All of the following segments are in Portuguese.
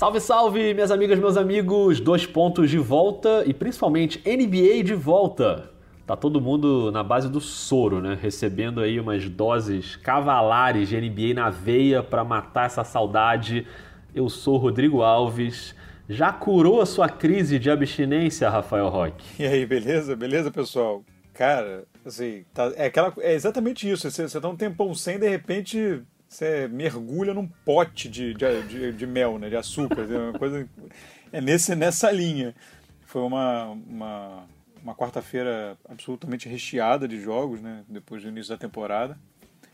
Salve, salve, minhas amigas, meus amigos! Dois pontos de volta e principalmente NBA de volta. Tá todo mundo na base do soro, né? Recebendo aí umas doses cavalares de NBA na veia para matar essa saudade. Eu sou Rodrigo Alves. Já curou a sua crise de abstinência, Rafael Roque? E aí, beleza? Beleza, pessoal? Cara, assim, tá, é, aquela, é exatamente isso. Você, você dá um tempão sem, de repente você mergulha num pote de, de, de, de mel, né, de açúcar. É uma coisa, é nesse, nessa linha. Foi uma, uma, uma quarta-feira absolutamente recheada de jogos, né, depois do início da temporada.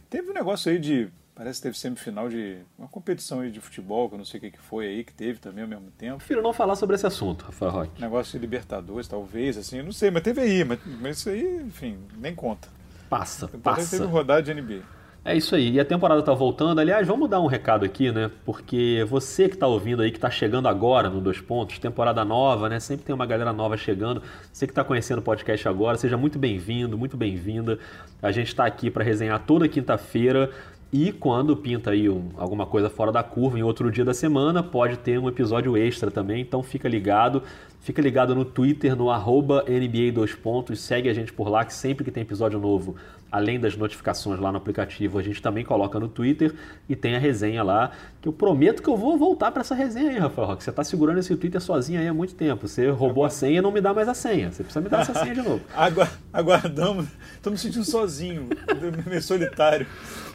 Teve um negócio aí de. Parece que teve semifinal de. Uma competição aí de futebol, que eu não sei o que foi aí, que teve também ao mesmo tempo. Prefiro não falar sobre esse assunto, Rafael Roque. Negócio de Libertadores, talvez, assim, não sei, mas teve aí, mas, mas isso aí, enfim, nem conta. Passa, passa. Teve rodada de NBA. É isso aí. E a temporada tá voltando. Aliás, vamos dar um recado aqui, né? Porque você que tá ouvindo aí, que tá chegando agora no Dois Pontos, temporada nova, né? Sempre tem uma galera nova chegando. Você que tá conhecendo o podcast agora, seja muito bem-vindo, muito bem-vinda. A gente está aqui para resenhar toda quinta-feira. E quando pinta aí um, alguma coisa fora da curva em outro dia da semana, pode ter um episódio extra também. Então fica ligado. Fica ligado no Twitter, no arroba NBA 2 pontos. Segue a gente por lá, que sempre que tem episódio novo além das notificações lá no aplicativo, a gente também coloca no Twitter e tem a resenha lá, que eu prometo que eu vou voltar para essa resenha aí, Rafael Roque. Você está segurando esse Twitter sozinho aí há muito tempo. Você roubou a senha e não me dá mais a senha. Você precisa me dar essa senha de novo. Aguardamos. Estou me sentindo sozinho, meio solitário.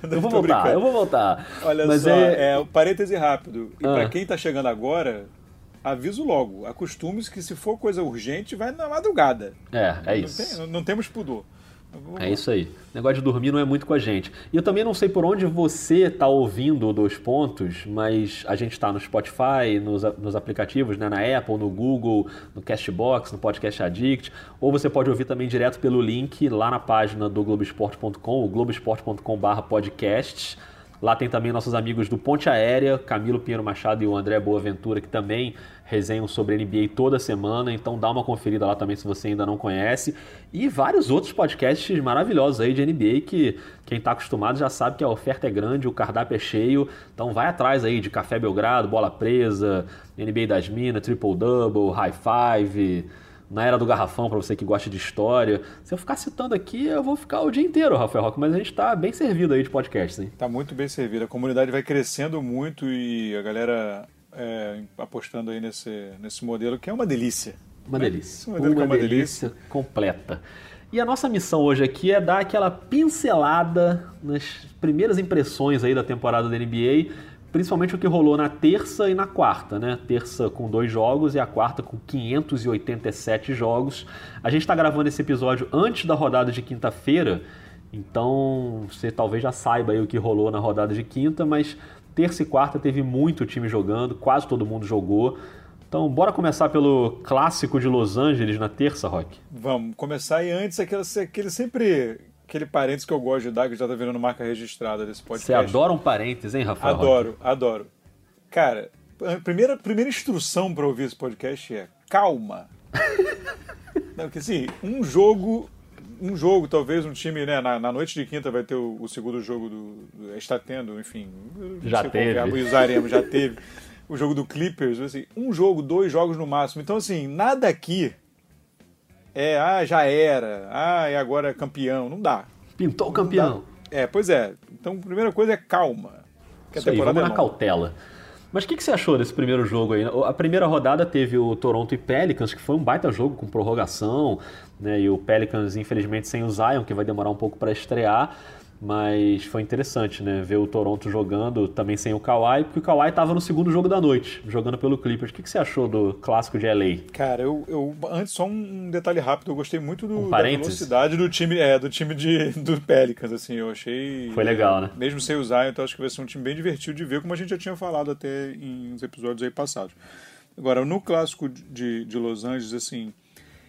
Eu vou voltar, brincando. eu vou voltar. Olha Mas só, é... é parêntese rápido. E ah. para quem está chegando agora, aviso logo. Acostume-se que se for coisa urgente, vai na madrugada. É, é não isso. Tem, não, não temos pudor. É isso aí. O negócio de dormir não é muito com a gente. E eu também não sei por onde você está ouvindo o Dois Pontos, mas a gente está no Spotify, nos, nos aplicativos, né, na Apple, no Google, no Castbox, no Podcast Addict, ou você pode ouvir também direto pelo link lá na página do Globoesporte.com, o globoesporte.com.br podcasts. Lá tem também nossos amigos do Ponte Aérea, Camilo Pinheiro Machado e o André Boaventura, que também resenham sobre NBA toda semana, então dá uma conferida lá também se você ainda não conhece. E vários outros podcasts maravilhosos aí de NBA que quem está acostumado já sabe que a oferta é grande, o cardápio é cheio. Então vai atrás aí de Café Belgrado, Bola Presa, NBA das Minas, Triple Double, High Five na era do garrafão, para você que gosta de história. Se eu ficar citando aqui, eu vou ficar o dia inteiro, Rafael Roque, mas a gente está bem servido aí de podcast, hein? Tá muito bem servido. A comunidade vai crescendo muito e a galera é, apostando aí nesse, nesse modelo que é uma delícia. Uma né? delícia. Uma, uma, é uma delícia, delícia completa. E a nossa missão hoje aqui é dar aquela pincelada nas primeiras impressões aí da temporada da NBA principalmente o que rolou na terça e na quarta, né? Terça com dois jogos e a quarta com 587 jogos. A gente está gravando esse episódio antes da rodada de quinta-feira, então você talvez já saiba aí o que rolou na rodada de quinta, mas terça e quarta teve muito time jogando, quase todo mundo jogou. Então, bora começar pelo clássico de Los Angeles na terça, Rock? Vamos começar e antes aquele, aquele sempre aquele parênteses que eu gosto de dar, que já tá virando marca registrada desse podcast. Você adora um parênteses, hein, Rafael? Adoro, Roque? adoro. Cara, a primeira, primeira instrução para ouvir esse podcast é calma. Não, porque assim, um jogo um jogo, talvez um time, né, na, na noite de quinta vai ter o, o segundo jogo do, do, Está tendo, enfim. Já teve. Usaremos, já teve. O jogo do Clippers, assim, um jogo, dois jogos no máximo. Então, assim, nada aqui é, ah, já era, ah, e agora é campeão. Não dá. Pintou o campeão. É, pois é. Então, a primeira coisa é calma. Que Isso a temporada aí, vamos é na cautela. Mas o que, que, você achou desse primeiro jogo aí? A primeira rodada teve o Toronto e Pelicans, que foi um baita jogo com prorrogação, né? E o Pelicans, infelizmente, sem o Zion, que vai demorar um pouco para estrear. Mas foi interessante, né? Ver o Toronto jogando também sem o Kawhi, porque o Kawhi estava no segundo jogo da noite, jogando pelo Clippers. O que, que você achou do clássico de LA? Cara, eu, eu antes só um detalhe rápido, eu gostei muito do, um da velocidade do time, é, do time de, do Pelicans, assim, eu achei... Foi legal, né? Mesmo sem usar, então acho que vai ser um time bem divertido de ver, como a gente já tinha falado até em uns episódios aí passados. Agora, no clássico de, de Los Angeles, assim,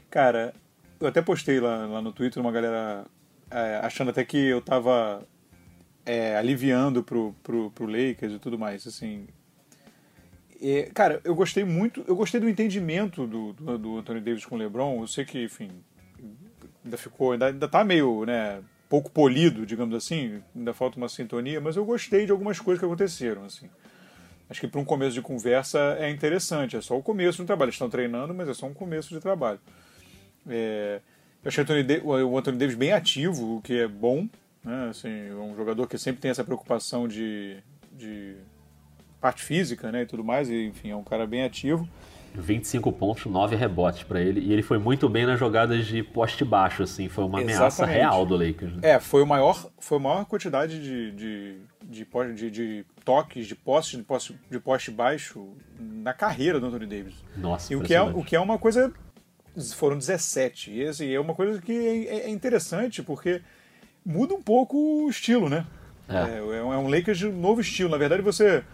cara, eu até postei lá, lá no Twitter uma galera é, achando até que eu tava é, aliviando pro, pro, pro Lakers e tudo mais, assim. Cara, eu gostei muito, eu gostei do entendimento do, do, do, Anthony Davis com o LeBron. Eu sei que, enfim, ainda ficou, ainda, ainda tá meio, né, pouco polido, digamos assim, ainda falta uma sintonia, mas eu gostei de algumas coisas que aconteceram, assim. Acho que para um começo de conversa é interessante. É só o começo do trabalho. Eles estão treinando, mas é só um começo de trabalho. É, eu achei o Anthony Davis bem ativo, o que é bom. Né? Assim, é um jogador que sempre tem essa preocupação de, de parte física né, e tudo mais. E, enfim, é um cara bem ativo. 25 pontos, 9 rebotes para ele. E ele foi muito bem nas jogadas de poste baixo, assim. Foi uma Exatamente. ameaça real do Lakers. Né? É, foi, o maior, foi a maior quantidade de, de, de, de, de toques, de postes, de poste, de poste baixo na carreira do Anthony Davis. Nossa, e o que, é, o que é uma coisa... Foram 17. E assim, é uma coisa que é, é interessante, porque muda um pouco o estilo, né? É, é, é um Lakers de novo estilo. Na verdade, você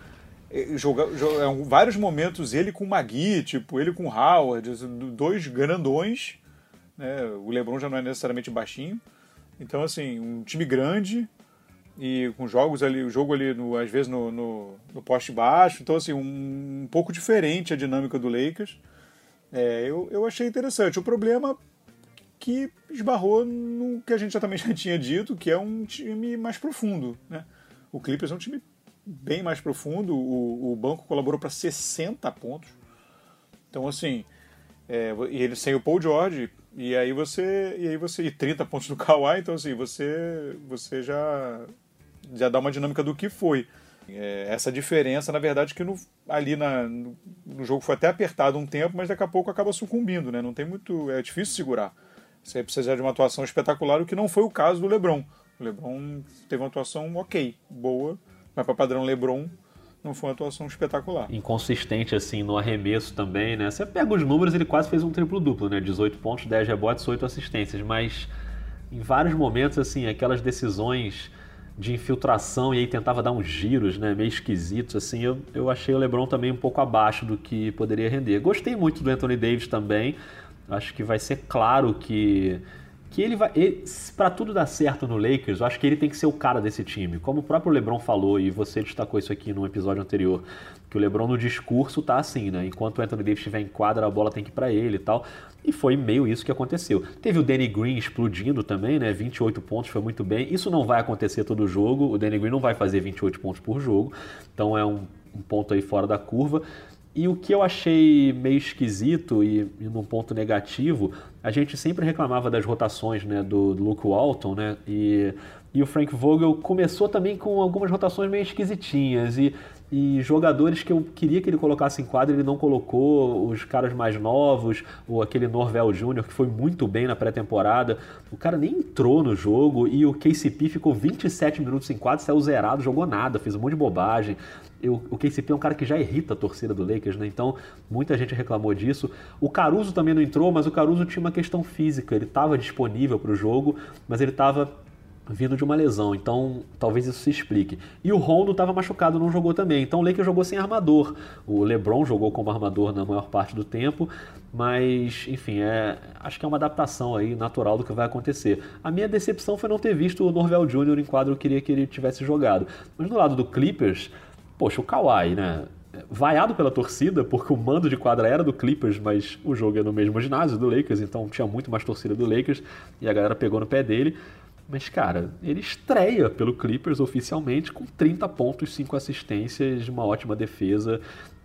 é, joga, joga é vários momentos ele com o Magui, tipo, ele com o Howard, dois grandões. Né? O LeBron já não é necessariamente baixinho. Então, assim, um time grande e com jogos ali, o jogo ali, no, às vezes, no, no, no, poste baixo. Então, assim, um, um pouco diferente a dinâmica do Lakers. É, eu, eu achei interessante. O problema que esbarrou no que a gente já também já tinha dito, que é um time mais profundo. Né? O Clippers é um time bem mais profundo. O, o banco colaborou para 60 pontos. Então, assim, é, e ele sem o Paul George, e aí você. E aí você. E 30 pontos do Kawhi, então assim, você, você já, já dá uma dinâmica do que foi. É, essa diferença, na verdade, que no, ali na, no, no, jogo foi até apertado um tempo, mas daqui a pouco acaba sucumbindo, né? Não tem muito. É difícil segurar. Você precisa de uma atuação espetacular, o que não foi o caso do Lebron. O Lebron teve uma atuação ok, boa, mas para padrão LeBron não foi uma atuação espetacular. Inconsistente assim no arremesso também, né? Você pega os números, ele quase fez um triplo duplo, né? 18 pontos, 10 rebotes, 8 assistências, mas em vários momentos assim, aquelas decisões de infiltração e aí tentava dar uns giros, né, meio esquisitos assim, eu, eu achei o LeBron também um pouco abaixo do que poderia render. Gostei muito do Anthony Davis também. Acho que vai ser claro que que ele vai. para tudo dar certo no Lakers, eu acho que ele tem que ser o cara desse time. Como o próprio LeBron falou, e você destacou isso aqui no episódio anterior, que o LeBron no discurso tá assim, né? Enquanto o Anthony Davis estiver em quadra, a bola tem que ir para ele e tal. E foi meio isso que aconteceu. Teve o Danny Green explodindo também, né? 28 pontos, foi muito bem. Isso não vai acontecer todo jogo. O Danny Green não vai fazer 28 pontos por jogo. Então é um, um ponto aí fora da curva. E o que eu achei meio esquisito e, e num ponto negativo, a gente sempre reclamava das rotações né, do, do Luke Walton, né? E, e o Frank Vogel começou também com algumas rotações meio esquisitinhas. E e jogadores que eu queria que ele colocasse em quadra, ele não colocou, os caras mais novos, ou aquele Norvel Júnior, que foi muito bem na pré-temporada, o cara nem entrou no jogo, e o KCP ficou 27 minutos em quadra, saiu zerado, jogou nada, fez um monte de bobagem. Eu, o KCP é um cara que já irrita a torcida do Lakers, né? Então, muita gente reclamou disso. O Caruso também não entrou, mas o Caruso tinha uma questão física, ele estava disponível para o jogo, mas ele estava vindo de uma lesão, então talvez isso se explique. E o Rondo estava machucado, não jogou também, então o Lakers jogou sem armador. O LeBron jogou como armador na maior parte do tempo, mas enfim, é, acho que é uma adaptação aí natural do que vai acontecer. A minha decepção foi não ter visto o Norvel Jr. em quadro, eu queria que ele tivesse jogado. Mas do lado do Clippers, poxa, o Kawhi, né? vaiado pela torcida, porque o mando de quadra era do Clippers, mas o jogo é no mesmo ginásio do Lakers, então tinha muito mais torcida do Lakers e a galera pegou no pé dele. Mas, cara, ele estreia pelo Clippers oficialmente com 30 pontos, 5 assistências, uma ótima defesa.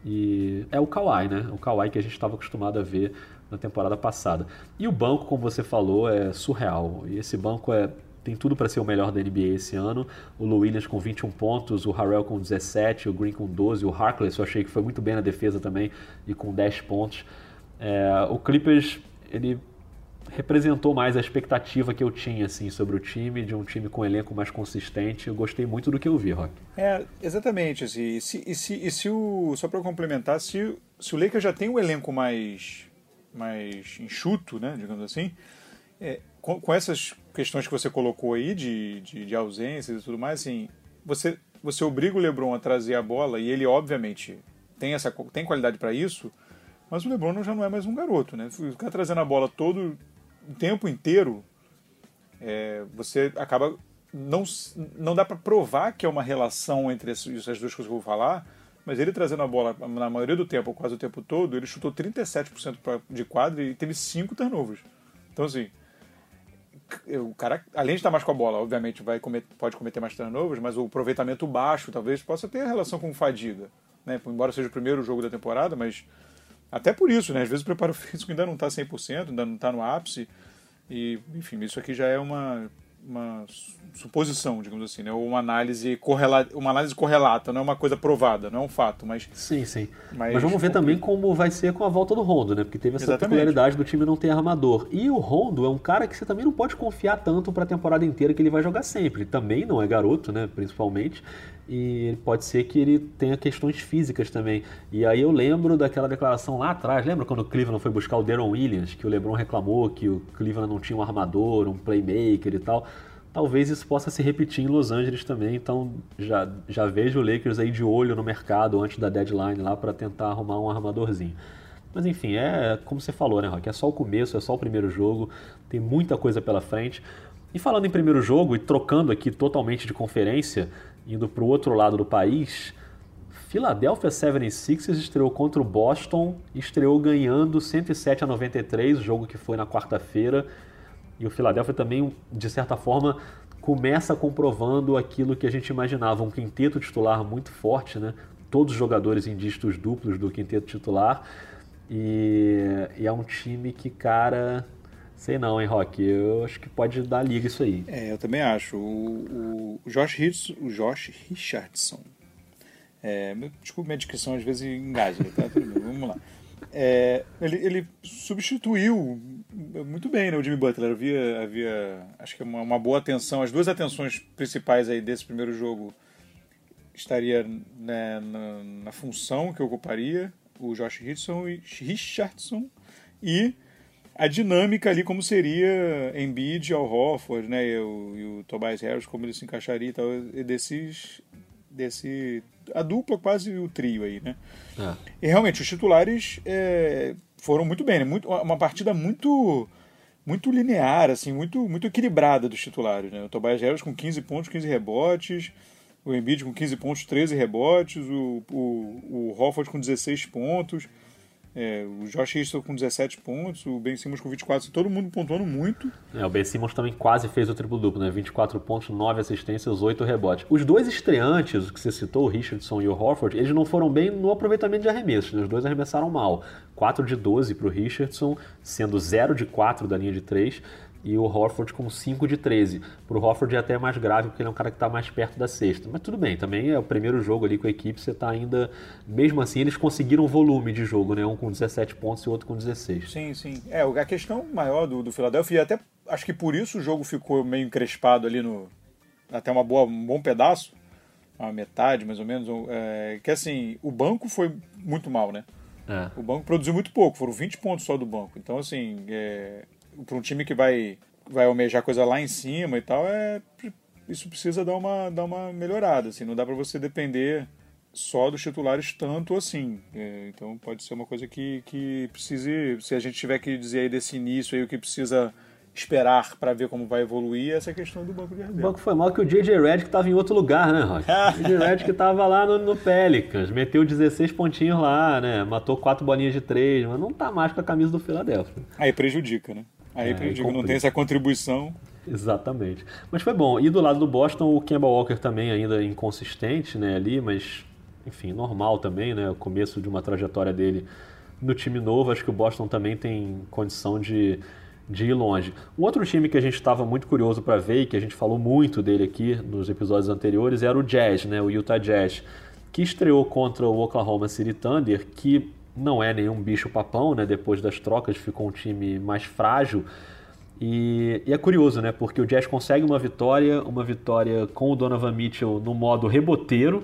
E é o Kawhi, né? O Kawhi que a gente estava acostumado a ver na temporada passada. E o banco, como você falou, é surreal. E esse banco é tem tudo para ser o melhor da NBA esse ano. O Lou Williams com 21 pontos, o Harrell com 17, o Green com 12, o Harkless eu achei que foi muito bem na defesa também e com 10 pontos. É, o Clippers ele representou mais a expectativa que eu tinha assim sobre o time, de um time com um elenco mais consistente. Eu gostei muito do que eu vi, Rock. É, exatamente. Assim, e, se, e, se, e se o, só para complementar, se, se o Lakers já tem um elenco mais, mais enxuto, né, digamos assim, é, com, com, essas questões que você colocou aí de, de, de ausências e tudo mais, assim, você, você obriga o LeBron a trazer a bola e ele, obviamente, tem, essa, tem qualidade para isso, mas o LeBron já não é mais um garoto, né? Ficar trazendo a bola todo o tempo inteiro, é, você acaba. Não, não dá para provar que é uma relação entre essas duas coisas que eu vou falar, mas ele trazendo a bola na maioria do tempo, quase o tempo todo, ele chutou 37% de quadra e teve 5 turnovers. Então, assim, o cara, além de estar mais com a bola, obviamente vai cometer, pode cometer mais turnovers, mas o aproveitamento baixo talvez possa ter relação com fadiga. né? Embora seja o primeiro jogo da temporada, mas até por isso, né? Às vezes o preparo físico ainda não está 100%, ainda não está no ápice. E, enfim, isso aqui já é uma, uma suposição, digamos assim, né? Ou uma análise, correla... uma análise correlata, não é uma coisa provada, não é um fato, mas... Sim, sim. Mas, mas vamos ver também como vai ser com a volta do Rondo, né? Porque teve essa Exatamente. peculiaridade do time não ter armador. E o Rondo é um cara que você também não pode confiar tanto para a temporada inteira que ele vai jogar sempre. Ele também não é garoto, né? Principalmente e pode ser que ele tenha questões físicas também. E aí eu lembro daquela declaração lá atrás, lembra quando o Cleveland foi buscar o Deron Williams, que o LeBron reclamou que o Cleveland não tinha um armador, um playmaker e tal. Talvez isso possa se repetir em Los Angeles também, então já, já vejo o Lakers aí de olho no mercado antes da deadline lá para tentar arrumar um armadorzinho. Mas enfim, é como você falou, né, Rock? É só o começo, é só o primeiro jogo, tem muita coisa pela frente. E falando em primeiro jogo e trocando aqui totalmente de conferência, indo para o outro lado do país, Philadelphia 76ers estreou contra o Boston, estreou ganhando 107 a 93, o jogo que foi na quarta-feira. E o Philadelphia também, de certa forma, começa comprovando aquilo que a gente imaginava, um quinteto titular muito forte, né? Todos os jogadores em dígitos duplos do quinteto titular. E, e é um time que, cara, Sei não, hein, Rock? Eu acho que pode dar liga isso aí. É, eu também acho. O, o Josh, Hitz, o Josh Richardson. É, desculpa minha descrição, às vezes engaja, tá? Vamos lá. É, ele, ele, substituiu muito bem né, o Jimmy Butler. Havia, havia acho que uma, uma, boa atenção. As duas atenções principais aí desse primeiro jogo estaria né, na, na, função que ocuparia o Josh Richardson, Richardson e a dinâmica ali, como seria Embiid ao Hofford, né, e o, e o Tobias Harris, como ele se encaixaria e tal, e desses, desse, a dupla, quase o trio aí, né. É. E realmente, os titulares é, foram muito bem, né, muito, uma partida muito muito linear, assim, muito, muito equilibrada dos titulares, né, o Tobias Harris com 15 pontos, 15 rebotes, o Embiid com 15 pontos, 13 rebotes, o, o, o Hofford com 16 pontos, é, o Josh Easton com 17 pontos, o Ben Simmons com 24, todo mundo pontuando muito. É, o Ben Simmons também quase fez o triplo-duplo, né? 24 pontos, 9 assistências, 8 rebotes. Os dois estreantes, que você citou, o Richardson e o Horford, eles não foram bem no aproveitamento de arremessos, né? Os dois arremessaram mal. 4 de 12 para o Richardson, sendo 0 de 4 da linha de 3 e o Horford com 5 de 13. Para o Horford é até mais grave, porque ele é um cara que está mais perto da sexta. Mas tudo bem, também é o primeiro jogo ali com a equipe, você está ainda. Mesmo assim, eles conseguiram volume de jogo, né? Um com 17 pontos e o outro com 16. Sim, sim. É, a questão maior do, do Philadelphia, e até acho que por isso o jogo ficou meio encrespado ali no. Até uma boa, um bom pedaço, a metade mais ou menos, é, que assim, o banco foi muito mal, né? É. O banco produziu muito pouco, foram 20 pontos só do banco. Então, assim, é, para um time que vai, vai almejar coisa lá em cima e tal, é, isso precisa dar uma, dar uma melhorada. Assim, não dá para você depender só dos titulares tanto assim. É, então pode ser uma coisa que, que precise, se a gente tiver que dizer aí desse início aí o que precisa esperar para ver como vai evoluir essa é questão do banco de reserva. O banco foi mal que o JJ Redick estava em outro lugar, né, Rock? o JJ Redick estava lá no, no, Pelicans, meteu 16 pontinhos lá, né? Matou quatro bolinhas de três, mas não tá mais com a camisa do Philadelphia. Aí prejudica, né? Aí é, eu digo, não tem essa contribuição. Exatamente. Mas foi bom. E do lado do Boston, o Kemba Walker também ainda inconsistente, né, ali, mas enfim, normal também, né, o começo de uma trajetória dele no time novo, acho que o Boston também tem condição de, de ir longe. Um outro time que a gente estava muito curioso para ver e que a gente falou muito dele aqui nos episódios anteriores era o Jazz, né, o Utah Jazz, que estreou contra o Oklahoma City Thunder, que não é nenhum bicho papão, né? Depois das trocas ficou um time mais frágil. E, e, é curioso, né? Porque o Jazz consegue uma vitória, uma vitória com o Donovan Mitchell no modo reboteiro,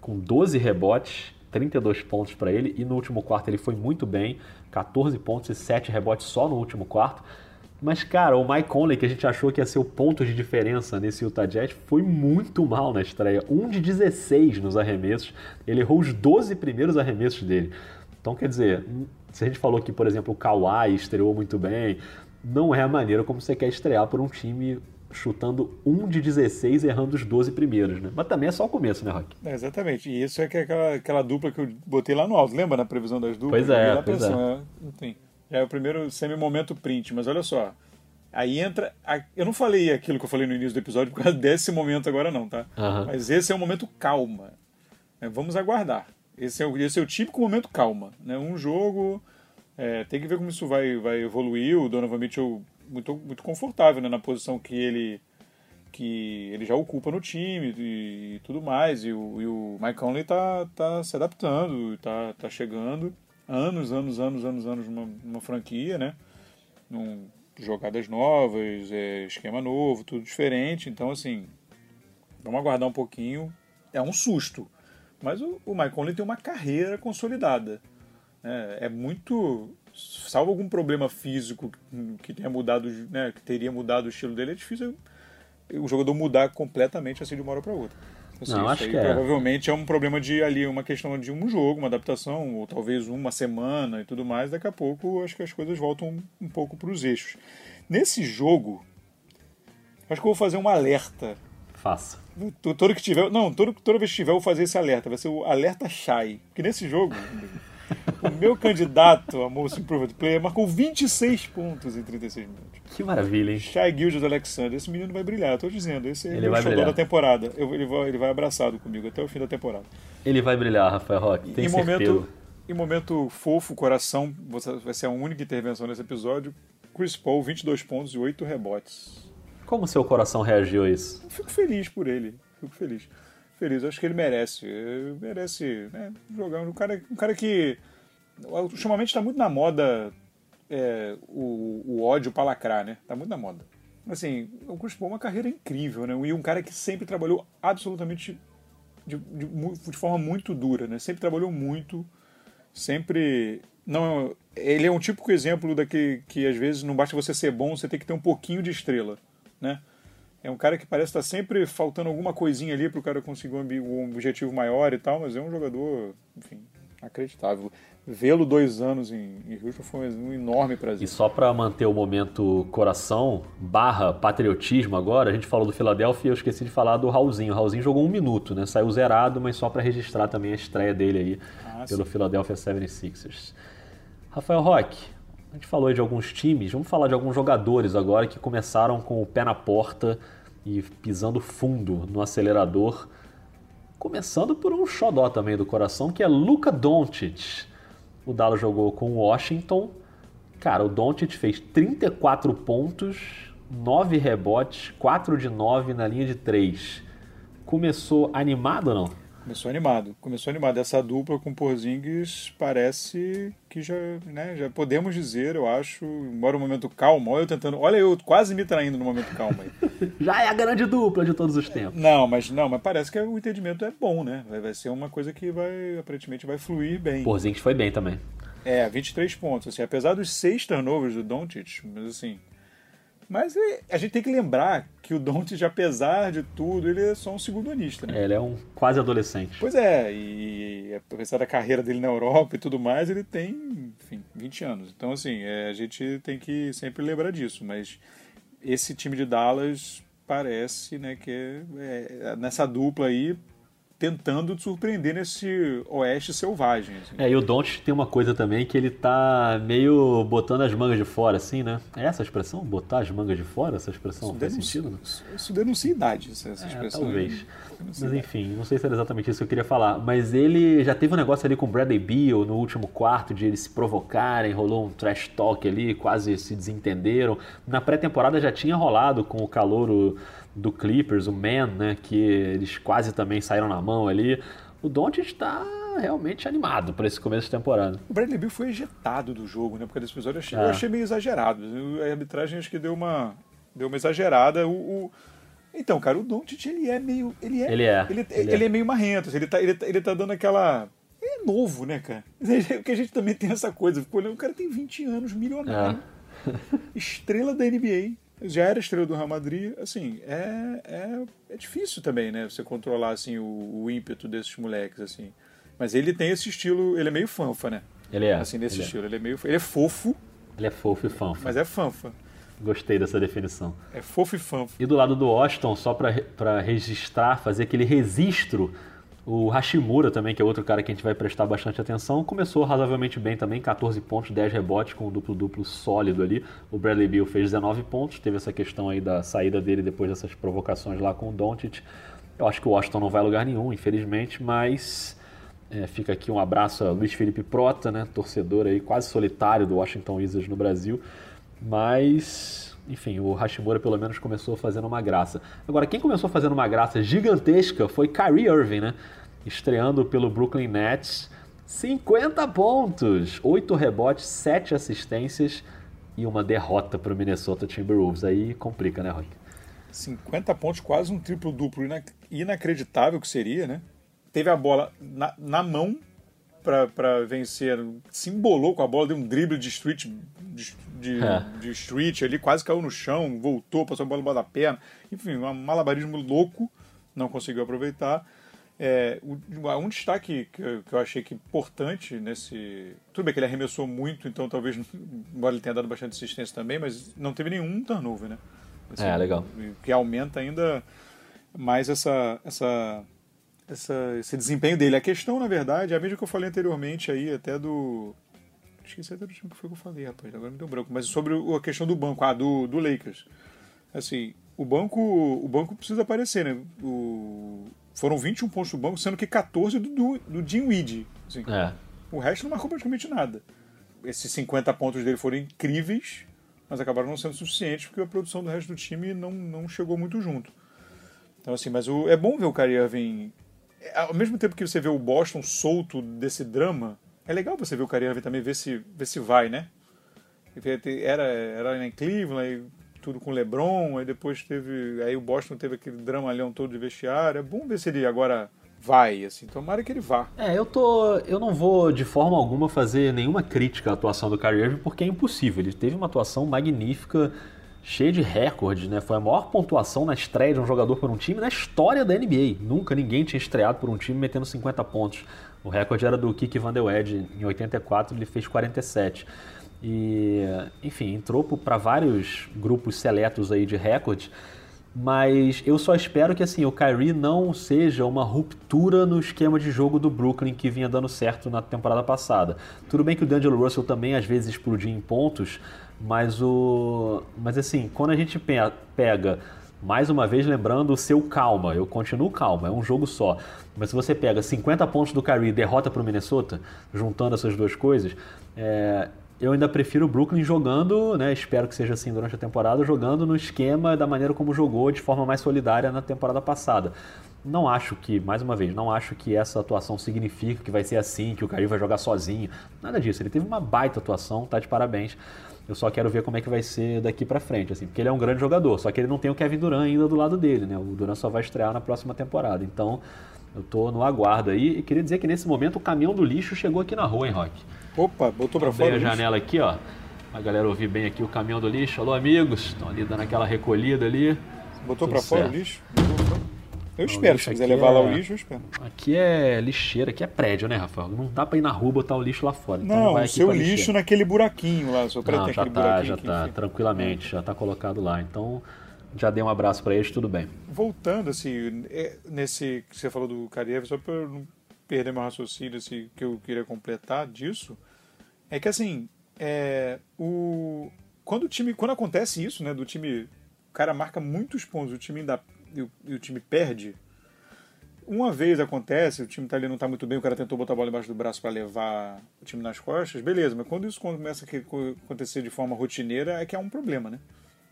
com 12 rebotes, 32 pontos para ele, e no último quarto ele foi muito bem, 14 pontos e 7 rebotes só no último quarto. Mas, cara, o Mike Conley, que a gente achou que ia ser o ponto de diferença nesse Utah Jazz, foi muito mal na estreia. 1 de 16 nos arremessos. Ele errou os 12 primeiros arremessos dele. Então, quer dizer, se a gente falou que, por exemplo, o Kawhi estreou muito bem, não é a maneira como você quer estrear por um time chutando um de 16 errando os 12 primeiros, né? Mas também é só o começo, né, Rock? É, exatamente. E isso é que é aquela, aquela dupla que eu botei lá no alto. Lembra na previsão das duplas? Pois é, pois é. é. Enfim, já é o primeiro semi-momento print. Mas olha só, aí entra... A... Eu não falei aquilo que eu falei no início do episódio por causa desse momento agora não, tá? Mas esse é o momento calma. É, vamos aguardar. Esse é o, esse é o típico momento calma. Né? Um jogo. É, tem que ver como isso vai, vai evoluir. O Donovan Mitchell muito, muito confortável né? na posição que ele que ele já ocupa no time e, e tudo mais. E o, e o Mike Conley tá, tá se adaptando, tá, tá chegando anos, anos, anos, anos, anos numa, numa franquia, né? Num, jogadas novas, é, esquema novo, tudo diferente. Então, assim, vamos aguardar um pouquinho. É um susto. Mas o, o Mike Conley tem uma carreira consolidada. É, é muito. Salvo algum problema físico que tenha mudado, né, que teria mudado o estilo dele, é difícil o jogador mudar completamente assim de uma hora para outra. Assim, Não, acho que é. provavelmente é um problema de ali, uma questão de um jogo, uma adaptação, ou talvez uma semana e tudo mais. Daqui a pouco acho que as coisas voltam um, um pouco para os eixos. Nesse jogo, acho que eu vou fazer um alerta. Faça. Todo que tiver. Não, todo, toda vez que tiver, eu vou fazer esse alerta. Vai ser o alerta Shy. Porque nesse jogo. o meu candidato a Most Improved Player marcou 26 pontos em 36 minutos. Que maravilha, hein? Shai Gildas Alexander. Esse menino vai brilhar, eu tô dizendo. Esse é o show da temporada. Eu, ele, vai, ele vai abraçado comigo até o fim da temporada. Ele vai brilhar, Rafael Roque, tem em certeza. Momento, em momento fofo, coração, vai ser a única intervenção nesse episódio. Chris Paul, 22 pontos e 8 rebotes. Como seu coração reagiu a isso? Eu fico feliz por ele. Fico feliz. Feliz. Eu acho que ele merece. Merece né, jogar. Um cara, um cara que ultimamente está muito na moda é, o, o, ódio para lacrar, né? Tá muito na moda. Assim, o Chris Paul é uma carreira incrível, né? E um cara que sempre trabalhou absolutamente de, de, de, forma muito dura, né? Sempre trabalhou muito, sempre não ele é um típico exemplo daquele que às vezes não basta você ser bom, você tem que ter um pouquinho de estrela, né? É um cara que parece estar sempre faltando alguma coisinha ali para o cara conseguir um objetivo maior e tal, mas é um jogador, enfim, acreditável vê-lo dois anos em, em Houston foi um enorme prazer. E só para manter o momento coração, barra patriotismo agora, a gente falou do Philadelphia e eu esqueci de falar do Raulzinho. O Raulzinho jogou um minuto, né? Saiu zerado, mas só para registrar também a estreia dele aí ah, pelo sim. Philadelphia 76ers. Rafael Roque, a gente falou de alguns times, vamos falar de alguns jogadores agora que começaram com o pé na porta e pisando fundo no acelerador. Começando por um xodó também do coração, que é Luka Doncic. O Dallas jogou com o Washington. Cara, o Doncic fez 34 pontos, 9 rebotes, 4 de 9 na linha de 3. Começou animado ou não? Começou animado. Começou animado. Essa dupla com Porzingis parece que já, né, já podemos dizer, eu acho, embora o momento calmo, olha eu tentando, olha eu quase me traindo no momento calmo aí. já é a grande dupla de todos os tempos. Não, mas não, mas parece que o entendimento é bom, né? Vai, vai ser uma coisa que vai aparentemente vai fluir bem. Porzingis foi bem também. É, 23 pontos, assim, apesar dos seis turnovers do Doncic, mas assim, mas é, a gente tem que lembrar que o Doncic, apesar de tudo, ele é só um segundo anista, né? É, ele é um quase adolescente. Pois é, e apesar da carreira dele na Europa e tudo mais, ele tem, enfim, 20 anos. Então, assim, é, a gente tem que sempre lembrar disso. Mas esse time de Dallas parece, né, que é, é nessa dupla aí tentando te surpreender nesse oeste selvagem. Assim. É, e o Don't tem uma coisa também que ele tá meio botando as mangas de fora, assim, né? É essa a expressão? Botar as mangas de fora? Essa expressão isso faz sentido? Não? Isso denuncia idade, essa, essa é, expressão. Talvez. Mas enfim, não sei se era exatamente isso que eu queria falar. Mas ele já teve um negócio ali com o Bradley Beal no último quarto, de eles se provocarem, rolou um trash talk ali, quase se desentenderam. Na pré-temporada já tinha rolado com o calouro do Clippers, o Man, né, que eles quase também saíram na mão ali. O Doncic está realmente animado para esse começo de temporada. O Bradley Beal foi ejetado do jogo, né? Porque desse episódio eu achei, é. eu achei meio exagerado. A arbitragem acho que deu uma, deu uma exagerada. O, o... Então, cara, o Doncic ele é meio, ele é, ele é, ele, ele, ele é. é. meio marrento. Assim, ele tá, ele, tá, ele tá dando aquela ele é novo, né, cara? Porque a gente também tem essa coisa. O cara tem 20 anos, milionário. É. Estrela da NBA já era estrela do Real Madrid, assim, é, é, é difícil também, né, você controlar, assim, o, o, ímpeto desses moleques, assim. Mas ele tem esse estilo, ele é meio fanfa, né? Ele é. Assim, desse ele é. estilo, é. ele é meio, ele é fofo. Ele é fofo e fanfa. Mas é fanfa. Gostei dessa definição. É fofo e fanfa. E do lado do Washington, só para registrar, fazer aquele registro o Hashimura também, que é outro cara que a gente vai prestar bastante atenção, começou razoavelmente bem também, 14 pontos, 10 rebotes com um duplo-duplo sólido ali. O Bradley Beal fez 19 pontos, teve essa questão aí da saída dele depois dessas provocações lá com o Doncic. Eu acho que o Washington não vai a lugar nenhum, infelizmente, mas É, fica aqui um abraço a Luiz Felipe Prota, né, torcedor aí quase solitário do Washington Wizards no Brasil. Mas, enfim, o Hashimura pelo menos começou fazendo uma graça. Agora, quem começou fazendo uma graça gigantesca foi Kyrie Irving, né? Estreando pelo Brooklyn Nets. 50 pontos, 8 rebotes, 7 assistências e uma derrota para o Minnesota Timberwolves. Aí complica, né, Rock? 50 pontos, quase um triplo-duplo inacreditável que seria, né? Teve a bola na, na mão para vencer, se embolou com a bola, deu um drible de street, de, de, é. de street ali, quase caiu no chão, voltou, passou a bola embaixo da perna. Enfim, um malabarismo louco, não conseguiu aproveitar. É, um destaque que, eu achei que importante nesse. Tudo bem que ele arremessou muito, então talvez, embora ele tenha dado bastante assistência também, mas não teve nenhum turnover, né? Assim, é, legal. Que aumenta ainda mais essa, essa essa, esse desempenho dele. A questão, na verdade, é a mesma que eu falei anteriormente aí, até do. Esqueci até do time que foi que eu falei, rapaz, agora me deu branco. Mas sobre a questão do banco, ah, do, do Lakers. Assim, o banco, o banco precisa aparecer, né? O, foram 21 pontos do banco, sendo que 14 do, do, do Jim Weed. Assim, é. O resto não marcou praticamente nada. Esses 50 pontos dele foram incríveis, mas acabaram não sendo suficientes porque a produção do resto do time não, não chegou muito junto. Então, assim, mas o, é bom ver o Kyrie Irving ao mesmo tempo que você vê o Boston solto desse drama, é legal você ver o Kyrie também, ver se, ver se vai, né? Era, era em Cleveland, tudo com LeBron, aí depois teve. Aí o Boston teve aquele dramalhão todo de vestiário. É bom ver se ele agora vai, assim. Tomara que ele vá. É, eu tô. Eu não vou de forma alguma fazer nenhuma crítica à atuação do Kyrie Irving, porque é impossível. Ele teve uma atuação magnífica cheio de recordes, né? Foi a maior pontuação na estreia de um jogador por um time na história da NBA. Nunca ninguém tinha estreado por um time metendo 50 pontos. O recorde era do Kiki Van Der Wedge, em 84 ele fez 47. E, enfim, entrou para vários grupos seletos aí de recordes, mas eu só espero que assim o Kyrie não seja uma ruptura no esquema de jogo do Brooklyn que vinha dando certo na temporada passada. Tudo bem que o D'Angelo Russell também às vezes explodia em pontos, mas o. Mas assim, quando a gente pega, mais uma vez lembrando o seu calma, eu continuo calma, é um jogo só. Mas se você pega 50 pontos do Kyrie e derrota para o Minnesota, juntando essas duas coisas, é, eu ainda prefiro o Brooklyn jogando, né, espero que seja assim durante a temporada, jogando no esquema da maneira como jogou, de forma mais solidária na temporada passada. Não acho que, mais uma vez, não acho que essa atuação significa que vai ser assim, que o Kyrie vai jogar sozinho. Nada disso. Ele teve uma baita atuação, tá de parabéns. Eu só quero ver como é que vai ser daqui para frente, assim, porque ele é um grande jogador, só que ele não tem o Kevin Durant ainda do lado dele, né? O Durant só vai estrear na próxima temporada. Então, eu tô no aguardo aí e queria dizer que nesse momento o caminhão do lixo chegou aqui na rua, hein, Rock? Opa, botou para fora. a janela aqui, ó. A galera ouvir bem aqui o caminhão do lixo. Alô, amigos, estão ali dando aquela recolhida ali. Botou para fora o lixo? Eu espero, se quiser levar é... lá o lixo, eu espero. Aqui é lixeira, aqui é prédio, né, Rafael? Não dá pra ir na rua botar o lixo lá fora. Então não, o seu lixo naquele buraquinho lá, seu prédio Não, já tá, já tá, tranquilamente, já tá colocado lá. Então, já dei um abraço para eles, tudo bem. Voltando, assim, é, nesse que você falou do Kariev, só para não perder meu raciocínio, assim, que eu queria completar disso, é que, assim, é, o, quando o time, quando acontece isso, né, do time, o cara marca muitos pontos, o time ainda e o, e o time perde, uma vez acontece, o time tá ali não está muito bem, o cara tentou botar a bola embaixo do braço para levar o time nas costas, beleza, mas quando isso começa a acontecer de forma rotineira, é que há um problema, né?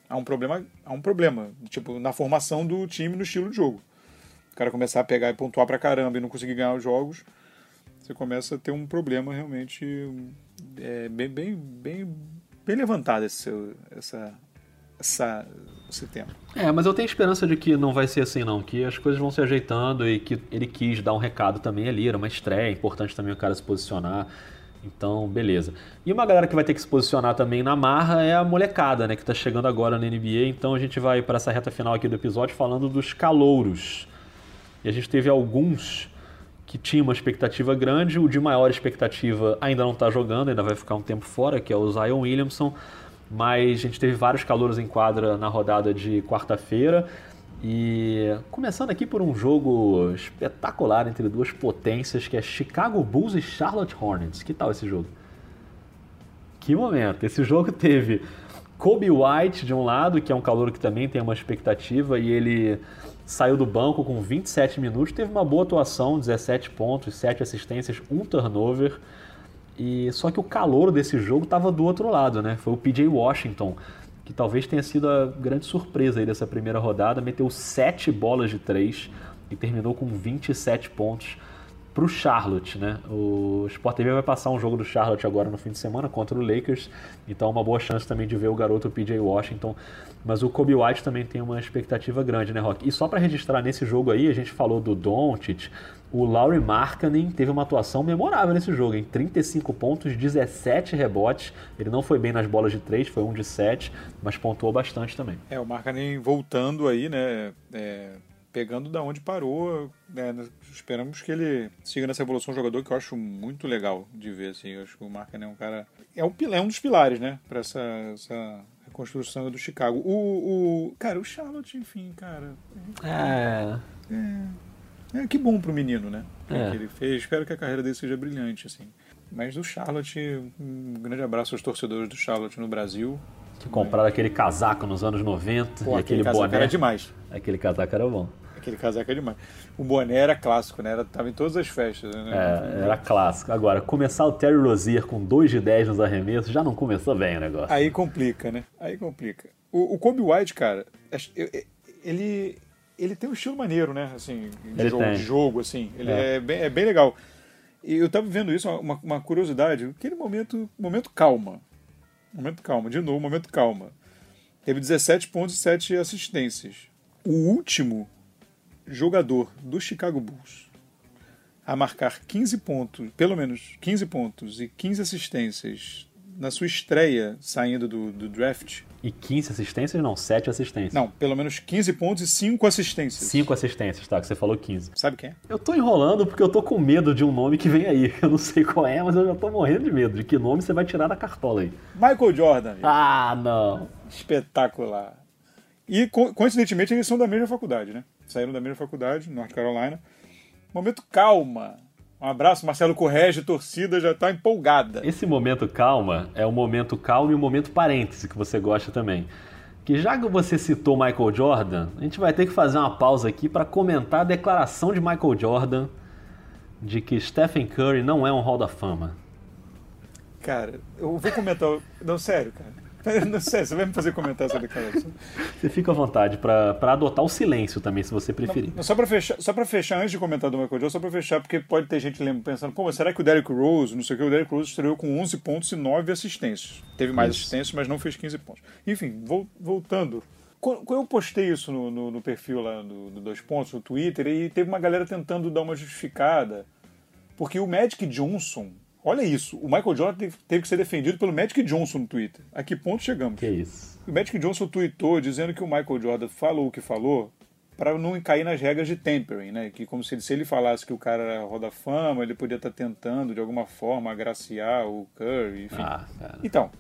Há um problema, há um problema, tipo, na formação do time, no estilo de jogo. O cara começar a pegar e pontuar pra caramba e não conseguir ganhar os jogos, você começa a ter um problema realmente é, bem, bem, bem, bem levantado esse seu, essa, essa, esse tempo. É, mas eu tenho esperança de que não vai ser assim não, que as coisas vão se ajeitando e que ele quis dar um recado também ali, era uma estreia, é importante também o cara se posicionar. Então, beleza. E uma galera que vai ter que se posicionar também na marra é a molecada, né, que está chegando agora na NBA. Então a gente vai para essa reta final aqui do episódio falando dos calouros. E a gente teve alguns que tinham uma expectativa grande, o de maior expectativa ainda não está jogando, ainda vai ficar um tempo fora, que é o Zion Williamson mas a gente teve vários calouros em quadra na rodada de quarta-feira. E começando aqui por um jogo espetacular entre duas potências, que é Chicago Bulls e Charlotte Hornets. Que tal esse jogo? Que momento! Esse jogo teve Kobe White de um lado, que é um calor que também tem uma expectativa, e ele saiu do banco com 27 minutos, teve uma boa atuação, 17 pontos, 7 assistências, um turnover. E só que o calor desse jogo estava do outro lado, né? Foi o PJ Washington, que talvez tenha sido a grande surpresa aí dessa primeira rodada, meteu 7 bolas de 3 e terminou com 27 pontos para o Charlotte, né? O Sport TV vai passar um jogo do Charlotte agora no fim de semana contra o Lakers, então é uma boa chance também de ver o garoto PJ Washington. Mas o Kobe White também tem uma expectativa grande, né, Rock? E só para registrar nesse jogo aí, a gente falou do Doncic, o Laurie Markkanen teve uma atuação memorável nesse jogo, em 35 pontos, 17 rebotes. Ele não foi bem nas bolas de 3, foi um de 7, mas pontuou bastante também. É, o Markkanen voltando aí, né? É pegando da onde parou. Né, esperamos que ele siga nessa evolução jogador que eu acho muito legal de ver. Assim, eu acho que o Markkanen é um cara. É um, é um dos pilares, né? Para essa, essa reconstrução do Chicago. O, o. Cara, o Charlotte, enfim, cara. É. É, é que bom pro menino, né? É. Que ele fez. Espero que a carreira dele seja brilhante, assim. Mas do Charlotte, um grande abraço aos torcedores do Charlotte no Brasil. Que compraram é. aquele casaco nos anos 90 Pô, e aquele, aquele boné. era demais. Aquele casaco era bom. Aquele casaco é demais. O boné era clássico, né? Era, tava em todas as festas. Né? É, era clássico. Agora, começar o Terry Rozier com 2 de 10 nos arremessos já não começou bem o negócio. Aí complica, né? Aí complica. O, o Kobe White, cara, ele, ele tem um estilo maneiro, né? Assim, de, jogo, de jogo, assim. Ele é. é. bem, é bem legal. E eu tava vendo isso, uma, uma curiosidade. Aquele momento, momento calma. Momento calma. De novo, momento calma. Teve 17 pontos e 7 assistências. O último jogador do Chicago Bulls a marcar 15 pontos, pelo menos 15 pontos e 15 assistências na sua estreia saindo do, do draft. E 15 assistências? Não, 7 assistências. Não, pelo menos 15 pontos e 5 assistências. 5 assistências, tá, que você falou 15. Sabe quem é? Eu tô enrolando porque eu tô com medo de um nome que vem aí. Eu não sei qual é, mas eu já tô morrendo de medo de que nome você vai tirar da cartola aí. Michael Jordan. Ah, não. Espetacular. E coincidentemente eles são da mesma faculdade, né? Saíram da mesma faculdade, North Carolina. Momento calma. Um abraço, Marcelo Correge, torcida já está empolgada. Esse momento calma é o momento calmo e o momento parêntese que você gosta também. Que já que você citou Michael Jordan, a gente vai ter que fazer uma pausa aqui para comentar a declaração de Michael Jordan de que Stephen Curry não é um Hall da Fama. Cara, eu vou comentar. Não, sério, cara. Não sei, você vai me fazer comentar essa declaração. Você fica à vontade para adotar o silêncio também, se você preferir. Não, só para fechar, só fechar, antes de comentar do Michael Jordan, só para fechar, porque pode ter gente pensando, pô, mas será que o Derrick Rose, não sei o que, o Derrick Rose estreou com 11 pontos e 9 assistências. Teve mais isso. assistências, mas não fez 15 pontos. Enfim, voltando. Quando eu postei isso no, no, no perfil lá do, do Dois Pontos, no Twitter, e teve uma galera tentando dar uma justificada, porque o Magic Johnson Olha isso, o Michael Jordan teve, que ser defendido pelo Magic Johnson no Twitter. A que ponto chegamos? Que isso. O Magic Johnson tweetou dizendo que o Michael Jordan falou o que falou para não cair nas regras de tempering, né? Que como se ele, se ele falasse que o cara era roda fama, ele podia estar tá tentando de alguma forma agraciar o Curry, enfim. Ah, então,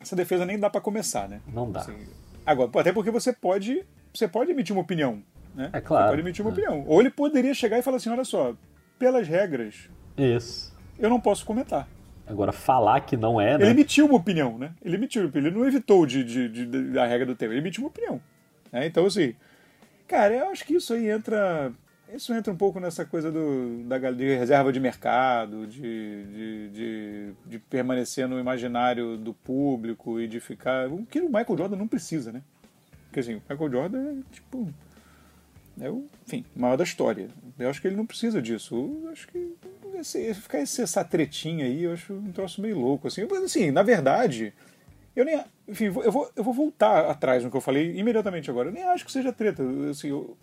essa defesa nem dá para começar, né? Não dá. Assim, agora, até porque você pode, você pode emitir uma opinião, né? É claro. Você pode emitir uma é. opinião. Ou ele poderia chegar e falar assim, olha só, pelas regras. Isso eu não posso comentar. Agora, falar que não é, né? Ele emitiu uma opinião, né? Ele emitiu, ele não evitou de, de, de, da regra do tema, ele emitiu uma opinião. Né? Então, assim, cara, eu acho que isso aí entra. Isso entra um pouco nessa coisa do, da de reserva de mercado, de, de, de, de permanecer no imaginário do público e de ficar. O que o Michael Jordan não precisa, né? Porque assim, o Michael Jordan é tipo. É o, enfim, maior da história. Eu acho que ele não precisa disso. Eu acho que esse, ficar essa tretinha aí, eu acho um troço meio louco, assim. Mas, assim, na verdade, eu nem... Enfim, eu vou, eu vou voltar atrás no que eu falei imediatamente agora. Eu nem acho que seja treta. Assim, eu,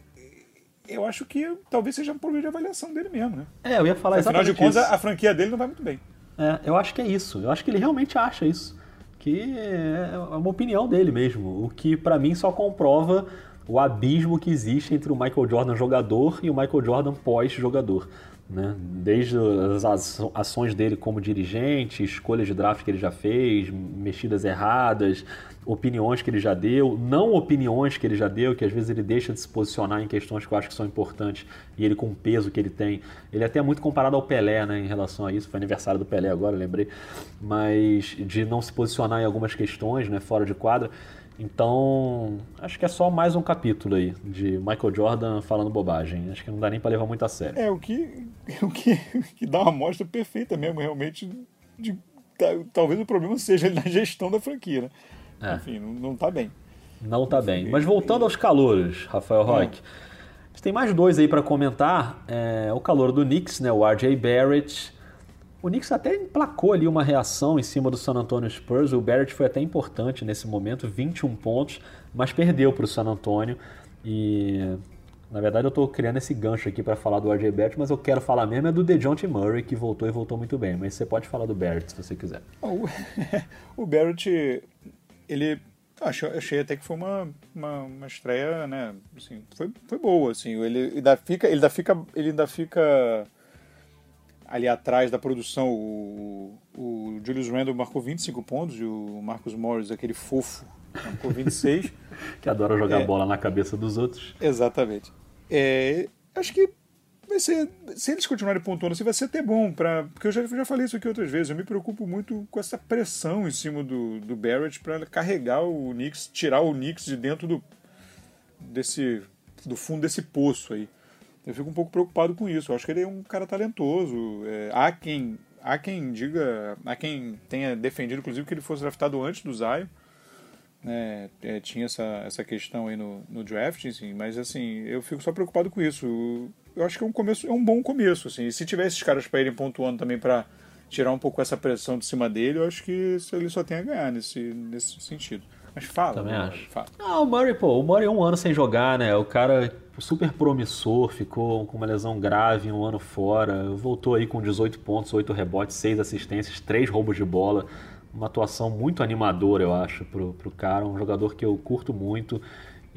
eu acho que talvez seja um problema de avaliação dele mesmo, né? É, eu ia falar Afinal exatamente Afinal de contas, a franquia dele não vai muito bem. É, eu acho que é isso. Eu acho que ele realmente acha isso. Que é uma opinião dele mesmo. O que para mim só comprova o abismo que existe entre o Michael Jordan jogador e o Michael Jordan pós-jogador. Né? Desde as ações dele como dirigente, escolhas de draft que ele já fez, mexidas erradas, opiniões que ele já deu, não opiniões que ele já deu, que às vezes ele deixa de se posicionar em questões que eu acho que são importantes e ele com o peso que ele tem. Ele é até é muito comparado ao Pelé né, em relação a isso, foi aniversário do Pelé agora, lembrei, mas de não se posicionar em algumas questões né, fora de quadra. Então, acho que é só mais um capítulo aí de Michael Jordan falando bobagem. Acho que não dá nem para levar muito a sério. É, o que, o que, que dá uma amostra perfeita mesmo, realmente, de, talvez o problema seja na gestão da franquia, né? É. Enfim, não, não tá bem. Não tá bem. Mas voltando aos calouros, Rafael Roque. É. Tem mais dois aí para comentar. É, o calor do Knicks, né? O RJ Barrett o Knicks até emplacou ali uma reação em cima do San Antonio Spurs. O Barrett foi até importante nesse momento, 21 pontos, mas perdeu para o San Antonio. E na verdade eu estou criando esse gancho aqui para falar do RJ Barrett, mas eu quero falar mesmo é do DeJounte Murray, que voltou e voltou muito bem. Mas você pode falar do Barrett se você quiser. O, Barrett, ele Achei, achei até que foi uma, uma, uma, estreia, né? Assim, foi, foi boa, assim. Ele ainda fica, ele ainda fica, ele ainda fica ali atrás da produção, o, o Julius Randle marcou 25 pontos e o Marcus Morris, aquele fofo, marcou 26. que adora jogar é, bola na cabeça dos outros. Exatamente. É, acho que vai ser, se eles continuarem pontuando assim, vai ser até bom, pra, porque eu já, já falei isso aqui outras vezes, eu me preocupo muito com essa pressão em cima do, do Barrett para carregar o Knicks, tirar o Knicks de dentro do, desse, do fundo desse poço aí. Eu fico um pouco preocupado com isso. Eu acho que ele é um cara talentoso. É, há quem há quem diga, há quem tenha defendido, inclusive, que ele fosse draftado antes do Zion. Né? É, tinha essa, essa questão aí no, no draft, assim, mas assim, eu fico só preocupado com isso. Eu acho que é um começo, é um bom começo, assim. E se tiver esses caras para irem pontuando também para tirar um pouco essa pressão de cima dele, eu acho que ele só tem a ganhar nesse, nesse sentido. Mas fala. Também acho. Fala. Ah, o Murray, pô, o Murray é um ano sem jogar, né? O cara super promissor, ficou com uma lesão grave um ano fora, voltou aí com 18 pontos, 8 rebotes, 6 assistências, 3 roubos de bola. Uma atuação muito animadora, eu acho, pro, pro cara. Um jogador que eu curto muito.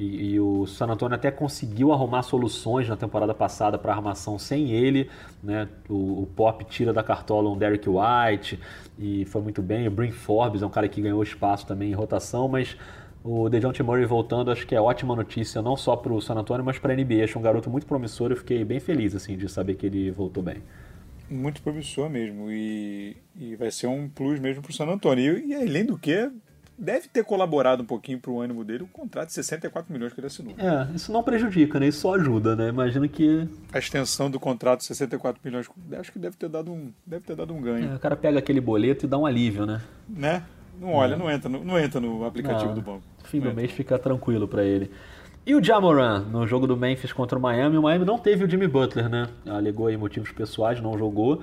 E, e, o San Antonio até conseguiu arrumar soluções na temporada passada para armação sem ele. Né? O, o, Pop tira da cartola um Derek White e foi muito bem. O Brin Forbes é um cara que ganhou espaço também em rotação, mas o DeJounte Murray voltando, acho que é ótima notícia, não só para o San Antonio, mas para a NBA. Acho um garoto muito promissor. Eu fiquei bem feliz assim de saber que ele voltou bem. Muito promissor mesmo. E, e vai ser um plus mesmo para o San Antonio. E, e, além do que, deve ter colaborado um pouquinho para o ânimo dele o contrato de 64 milhões que ele assinou. É, isso não prejudica, né? Isso só ajuda, né? Imagina que. A extensão do contrato de 64 milhões, acho que deve ter dado um, deve ter dado um ganho. É, o cara pega aquele boleto e dá um alívio, né? Né? Não olha, não entra no, não entra no aplicativo não, do banco. Fim do mês fica tranquilo para ele. E o Jamoran, no jogo do Memphis contra o Miami, o Miami não teve o Jimmy Butler, né? Alegou aí motivos pessoais, não jogou.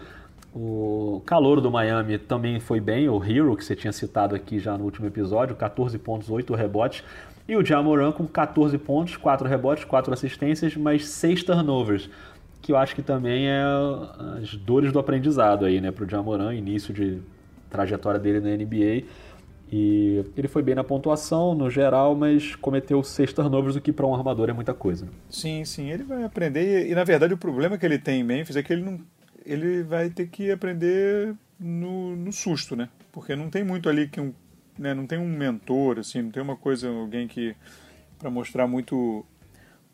O calor do Miami também foi bem, o Hero, que você tinha citado aqui já no último episódio, 14 pontos, 8 rebotes. E o Jamoran com 14 pontos, 4 rebotes, 4 assistências, mas 6 turnovers. Que eu acho que também é as dores do aprendizado aí, né, pro Jamoran, início de trajetória dele na NBA. E ele foi bem na pontuação, no geral, mas cometeu seis turnovers, o que para um armador é muita coisa. Sim, sim, ele vai aprender. E, e, na verdade o problema que ele tem em Memphis é que ele não. Ele vai ter que aprender no, no susto, né? Porque não tem muito ali que um. Né, não tem um mentor, assim, não tem uma coisa, alguém que. para mostrar muito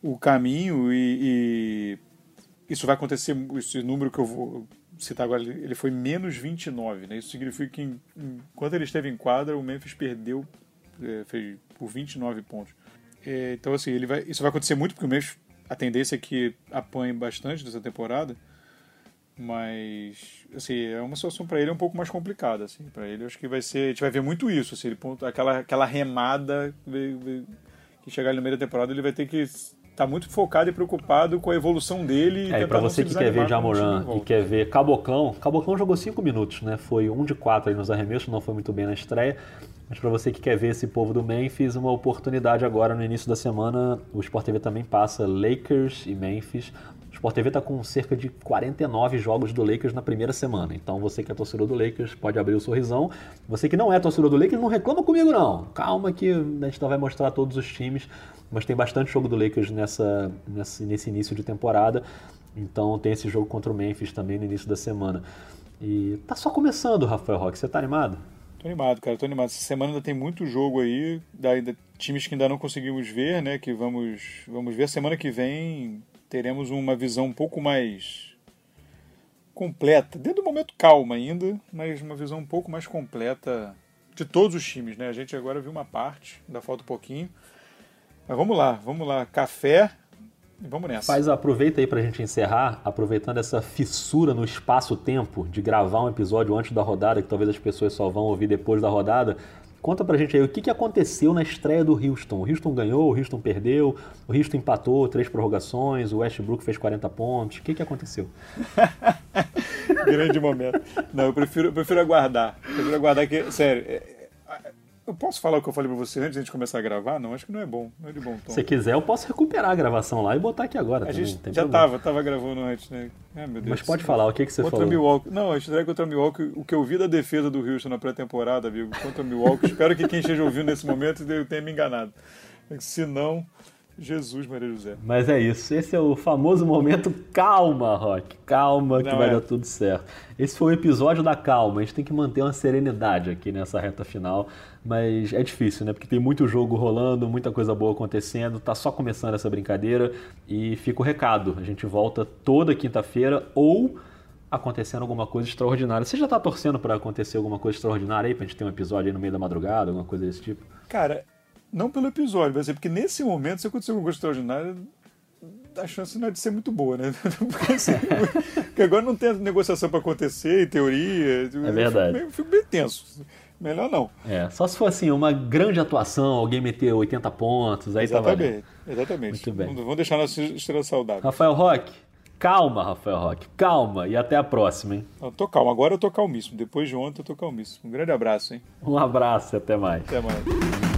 o caminho e, e isso vai acontecer, esse número que eu vou citar agora, ele foi menos 29, né? Isso significa que enquanto ele esteve em quadra, o Memphis perdeu é, fez por 29 pontos. É, então, assim, ele vai, isso vai acontecer muito porque o Memphis, a tendência é que apanhe bastante nessa temporada, mas, assim, é uma situação para ele um pouco mais complicada, assim, para ele acho que vai ser, a gente vai ver muito isso, assim, ele, aquela, aquela remada que chegar no meio da temporada, ele vai ter que tá muito focado e preocupado com a evolução dele. É, para você que quer ver Jamoran e quer ver Caboclão, Caboclão jogou 5 minutos, né? Foi um de 4 aí nos arremessos, não foi muito bem na estreia. Mas para você que quer ver esse povo do Memphis, uma oportunidade agora no início da semana. O Sport TV também passa Lakers e Memphis. Sport TV está com cerca de 49 jogos do Lakers na primeira semana. Então você que é torcedor do Lakers pode abrir o sorrisão. Você que não é torcedor do Lakers, não reclama comigo não. Calma que a gente não vai mostrar todos os times mas tem bastante jogo do Lakers nessa, nessa, nesse início de temporada. Então tem esse jogo contra o Memphis também no início da semana. E tá só começando, Rafael Roque. Você tá animado? Tô animado, cara. Tô animado. Essa semana ainda tem muito jogo aí, da, da, times que ainda não conseguimos ver, né? Que vamos, vamos ver. Semana que vem teremos uma visão um pouco mais completa, dentro do momento calma ainda, mas uma visão um pouco mais completa de todos os times, né? A gente agora viu uma parte, ainda falta um pouquinho. Mas vamos lá, vamos lá. Café e vamos nessa. Faz, aproveita aí pra gente encerrar, aproveitando essa fissura no espaço-tempo de gravar um episódio antes da rodada, que talvez as pessoas só vão ouvir depois da rodada. Conta pra gente aí o que, que aconteceu na estreia do Houston. O Houston ganhou, o Houston perdeu, o Houston empatou, três prorrogações, o Westbrook fez 40 pontos. O que, que aconteceu? Grande momento. Não, eu prefiro, eu prefiro aguardar. Eu prefiro aguardar que. Sério, é, eu posso falar o que eu falei pra você antes de a gente começar a gravar? Não, acho que não é bom. Não é de bom tom. Se quiser, eu posso recuperar a gravação lá e botar aqui agora. A também, gente já problema. tava, tava gravando antes, né? Ai, meu Deus. Mas pode falar, o que, que você Contra falou? Milwaukee. Não, a estreia contra Milwaukee, o que eu vi da defesa do Houston na pré-temporada, amigo, contra Milwaukee, espero que quem esteja ouvindo nesse momento tenha me enganado. Se não, Jesus, Maria José. Mas é isso, esse é o famoso momento calma, Rock. Calma que Não vai é. dar tudo certo. Esse foi o episódio da calma. A gente tem que manter uma serenidade aqui nessa reta final, mas é difícil, né? Porque tem muito jogo rolando, muita coisa boa acontecendo, tá só começando essa brincadeira e fica o recado. A gente volta toda quinta-feira ou acontecendo alguma coisa extraordinária. Você já tá torcendo para acontecer alguma coisa extraordinária aí pra gente ter um episódio aí no meio da madrugada, alguma coisa desse tipo? Cara, não pelo episódio, vai ser porque nesse momento, se acontecer alguma coisa extraordinária, a chance não é de ser muito boa, né? Porque, assim, porque agora não tem negociação para acontecer, em teoria. É verdade. Eu fico, bem tenso. Melhor não. É, só se for assim, uma grande atuação, alguém meter 80 pontos, aí tá. Exatamente. Exatamente. Muito bem. Vamos, vamos deixar nossa estrela saudável. Rafael Roque, calma, Rafael Roque, calma e até a próxima, hein? Eu tô calmo, agora eu tô calmíssimo. Depois de ontem eu tô calmíssimo. Um grande abraço, hein? Um abraço e até mais. Até mais.